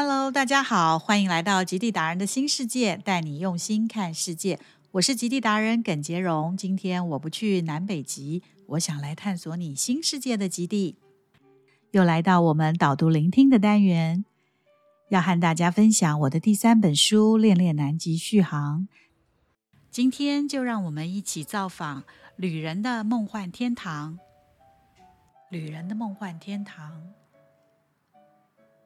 Hello，大家好，欢迎来到极地达人的新世界，带你用心看世界。我是极地达人耿杰荣。今天我不去南北极，我想来探索你新世界的极地。又来到我们导读聆听的单元，要和大家分享我的第三本书《恋恋南极续航》。今天就让我们一起造访旅人的梦幻天堂。旅人的梦幻天堂。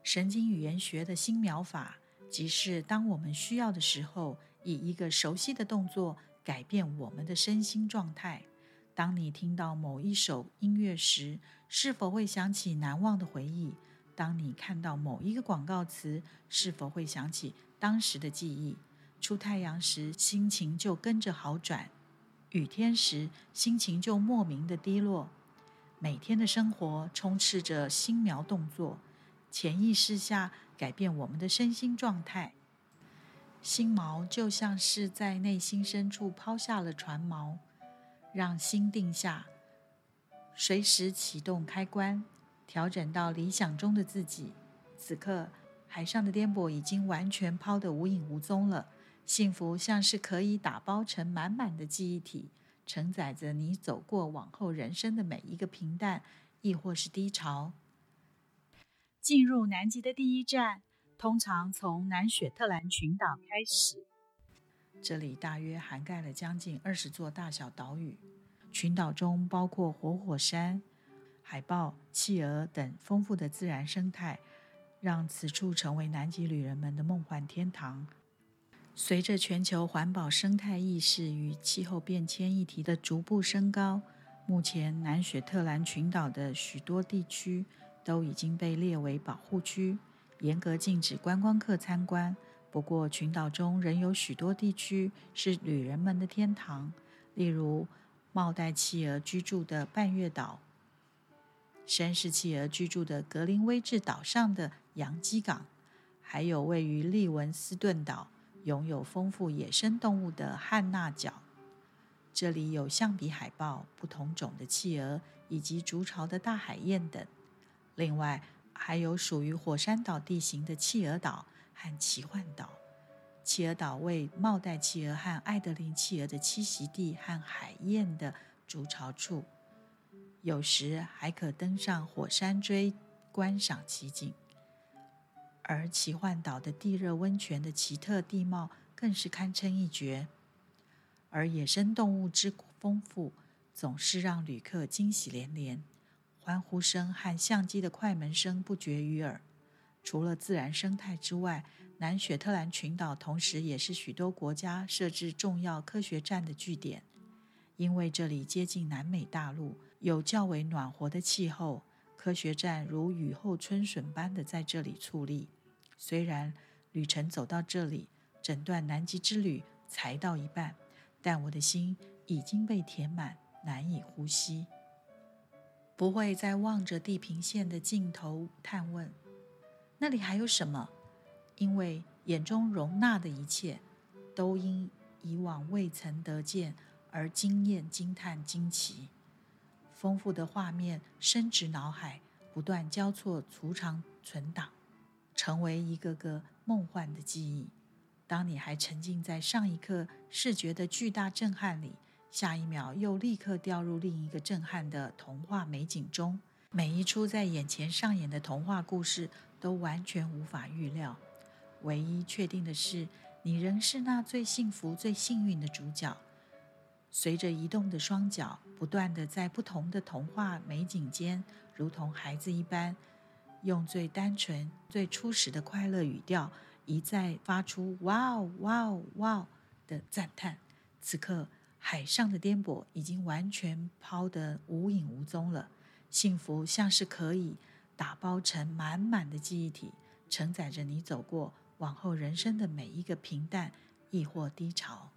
神经语言学的新描法，即是当我们需要的时候，以一个熟悉的动作改变我们的身心状态。当你听到某一首音乐时，是否会想起难忘的回忆？当你看到某一个广告词，是否会想起当时的记忆？出太阳时，心情就跟着好转；雨天时，心情就莫名的低落。每天的生活充斥着新描动作。潜意识下改变我们的身心状态，心锚就像是在内心深处抛下了船锚，让心定下，随时启动开关，调整到理想中的自己。此刻，海上的颠簸已经完全抛得无影无踪了，幸福像是可以打包成满满的记忆体，承载着你走过往后人生的每一个平淡，亦或是低潮。进入南极的第一站，通常从南雪特兰群岛开始。这里大约涵盖了将近二十座大小岛屿，群岛中包括活火山、海豹、企鹅等丰富的自然生态，让此处成为南极旅人们的梦幻天堂。随着全球环保生态意识与气候变迁议题的逐步升高，目前南雪特兰群岛的许多地区。都已经被列为保护区，严格禁止观光客参观。不过，群岛中仍有许多地区是旅人们的天堂，例如帽带企鹅居住的半月岛、绅士企鹅居住的格林威治岛上的洋基港，还有位于利文斯顿岛、拥有丰富野生动物的汉纳角。这里有象鼻海豹、不同种的企鹅以及筑巢的大海燕等。另外，还有属于火山岛地形的企鹅岛和奇幻岛。企鹅岛为帽带企鹅和爱德林企鹅的栖息地和海燕的筑巢处，有时还可登上火山锥观赏奇景。而奇幻岛的地热温泉的奇特地貌更是堪称一绝，而野生动物之丰富，总是让旅客惊喜连连。欢呼声和相机的快门声不绝于耳。除了自然生态之外，南雪特兰群岛同时也是许多国家设置重要科学站的据点。因为这里接近南美大陆，有较为暖和的气候，科学站如雨后春笋般的在这里矗立。虽然旅程走到这里，整段南极之旅才到一半，但我的心已经被填满，难以呼吸。不会再望着地平线的尽头探问，那里还有什么？因为眼中容纳的一切，都因以往未曾得见而惊艳、惊叹、惊奇。丰富的画面深植脑海，不断交错储藏存档，成为一个个梦幻的记忆。当你还沉浸在上一刻视觉的巨大震撼里。下一秒又立刻掉入另一个震撼的童话美景中，每一出在眼前上演的童话故事都完全无法预料。唯一确定的是，你仍是那最幸福、最幸运的主角。随着移动的双脚，不断的在不同的童话美景间，如同孩子一般，用最单纯、最初始的快乐语调，一再发出“哇哦，哇哦，哇哦”的赞叹。此刻。海上的颠簸已经完全抛得无影无踪了，幸福像是可以打包成满满的记忆体，承载着你走过往后人生的每一个平淡亦或低潮，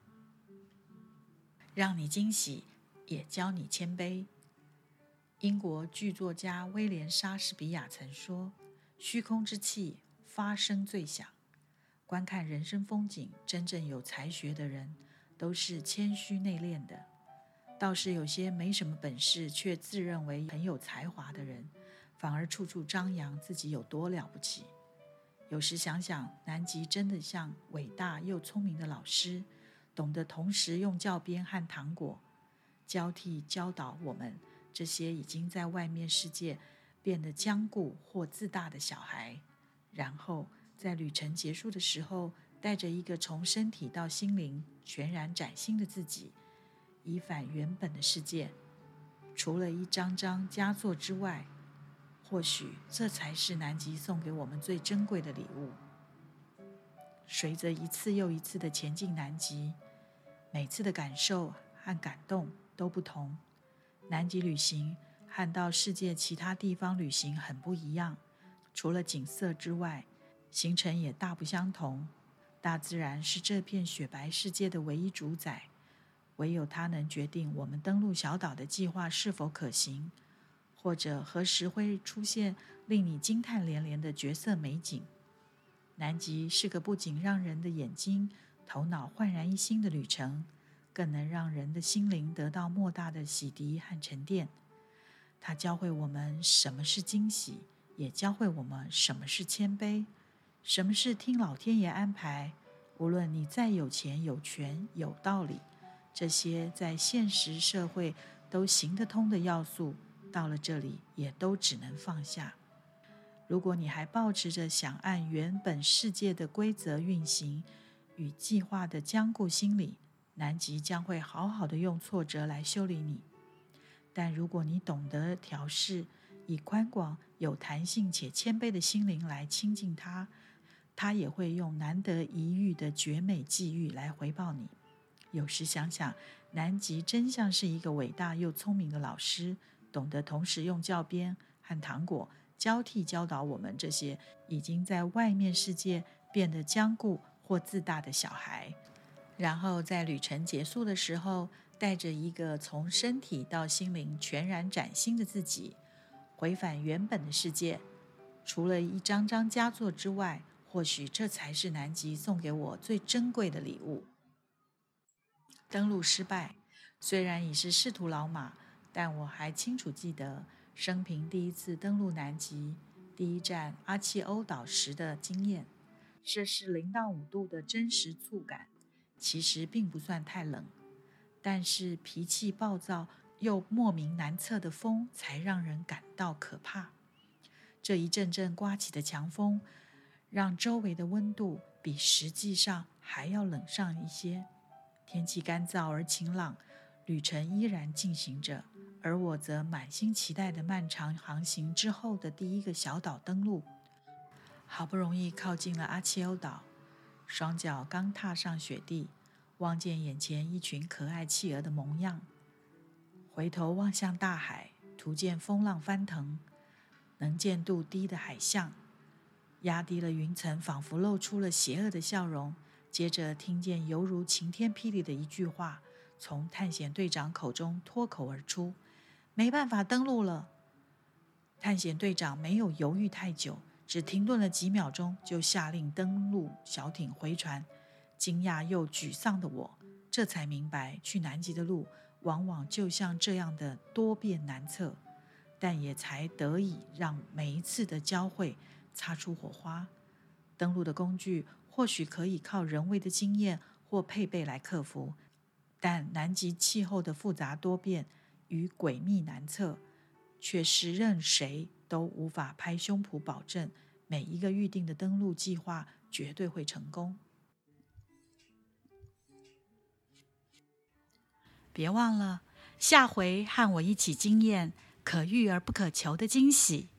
让你惊喜，也教你谦卑。英国剧作家威廉·莎士比亚曾说：“虚空之气发声最响。”观看人生风景，真正有才学的人。都是谦虚内敛的，倒是有些没什么本事却自认为很有才华的人，反而处处张扬自己有多了不起。有时想想，南极真的像伟大又聪明的老师，懂得同时用教鞭和糖果交替教导我们这些已经在外面世界变得僵固或自大的小孩。然后在旅程结束的时候，带着一个从身体到心灵全然崭新的自己，以返原本的世界。除了一张张佳作之外，或许这才是南极送给我们最珍贵的礼物。随着一次又一次的前进南极，每次的感受和感动都不同。南极旅行和到世界其他地方旅行很不一样，除了景色之外，行程也大不相同。大自然是这片雪白世界的唯一主宰，唯有它能决定我们登陆小岛的计划是否可行。或者何时会出现令你惊叹连连的绝色美景？南极是个不仅让人的眼睛、头脑焕然一新的旅程，更能让人的心灵得到莫大的洗涤和沉淀。它教会我们什么是惊喜，也教会我们什么是谦卑，什么是听老天爷安排。无论你再有钱、有权、有道理，这些在现实社会都行得通的要素。到了这里，也都只能放下。如果你还保持着想按原本世界的规则运行与计划的僵固心理，南极将会好好的用挫折来修理你。但如果你懂得调试，以宽广、有弹性且谦卑的心灵来亲近它，他也会用难得一遇的绝美际遇来回报你。有时想想，南极真像是一个伟大又聪明的老师。懂得同时用教鞭和糖果交替教导我们这些已经在外面世界变得僵固或自大的小孩，然后在旅程结束的时候，带着一个从身体到心灵全然崭新的自己，回返原本的世界。除了一张张佳作之外，或许这才是南极送给我最珍贵的礼物。登陆失败，虽然已是仕途老马。但我还清楚记得生平第一次登陆南极第一站阿契欧岛时的经验。摄氏零到五度的真实触感，其实并不算太冷，但是脾气暴躁又莫名难测的风才让人感到可怕。这一阵阵刮起的强风，让周围的温度比实际上还要冷上一些。天气干燥而晴朗，旅程依然进行着。而我则满心期待的漫长航行之后的第一个小岛登陆，好不容易靠近了阿切欧岛，双脚刚踏上雪地，望见眼前一群可爱企鹅的模样，回头望向大海，图见风浪翻腾，能见度低的海象，压低了云层，仿佛露出了邪恶的笑容。接着听见犹如晴天霹雳的一句话从探险队长口中脱口而出。没办法登陆了。探险队长没有犹豫太久，只停顿了几秒钟，就下令登陆小艇回船。惊讶又沮丧的我，这才明白，去南极的路往往就像这样的多变难测，但也才得以让每一次的交汇擦出火花。登陆的工具或许可以靠人为的经验或配备来克服，但南极气候的复杂多变。与诡秘难测，却是任谁都无法拍胸脯保证每一个预定的登陆计划绝对会成功。别忘了，下回和我一起惊艳可遇而不可求的惊喜。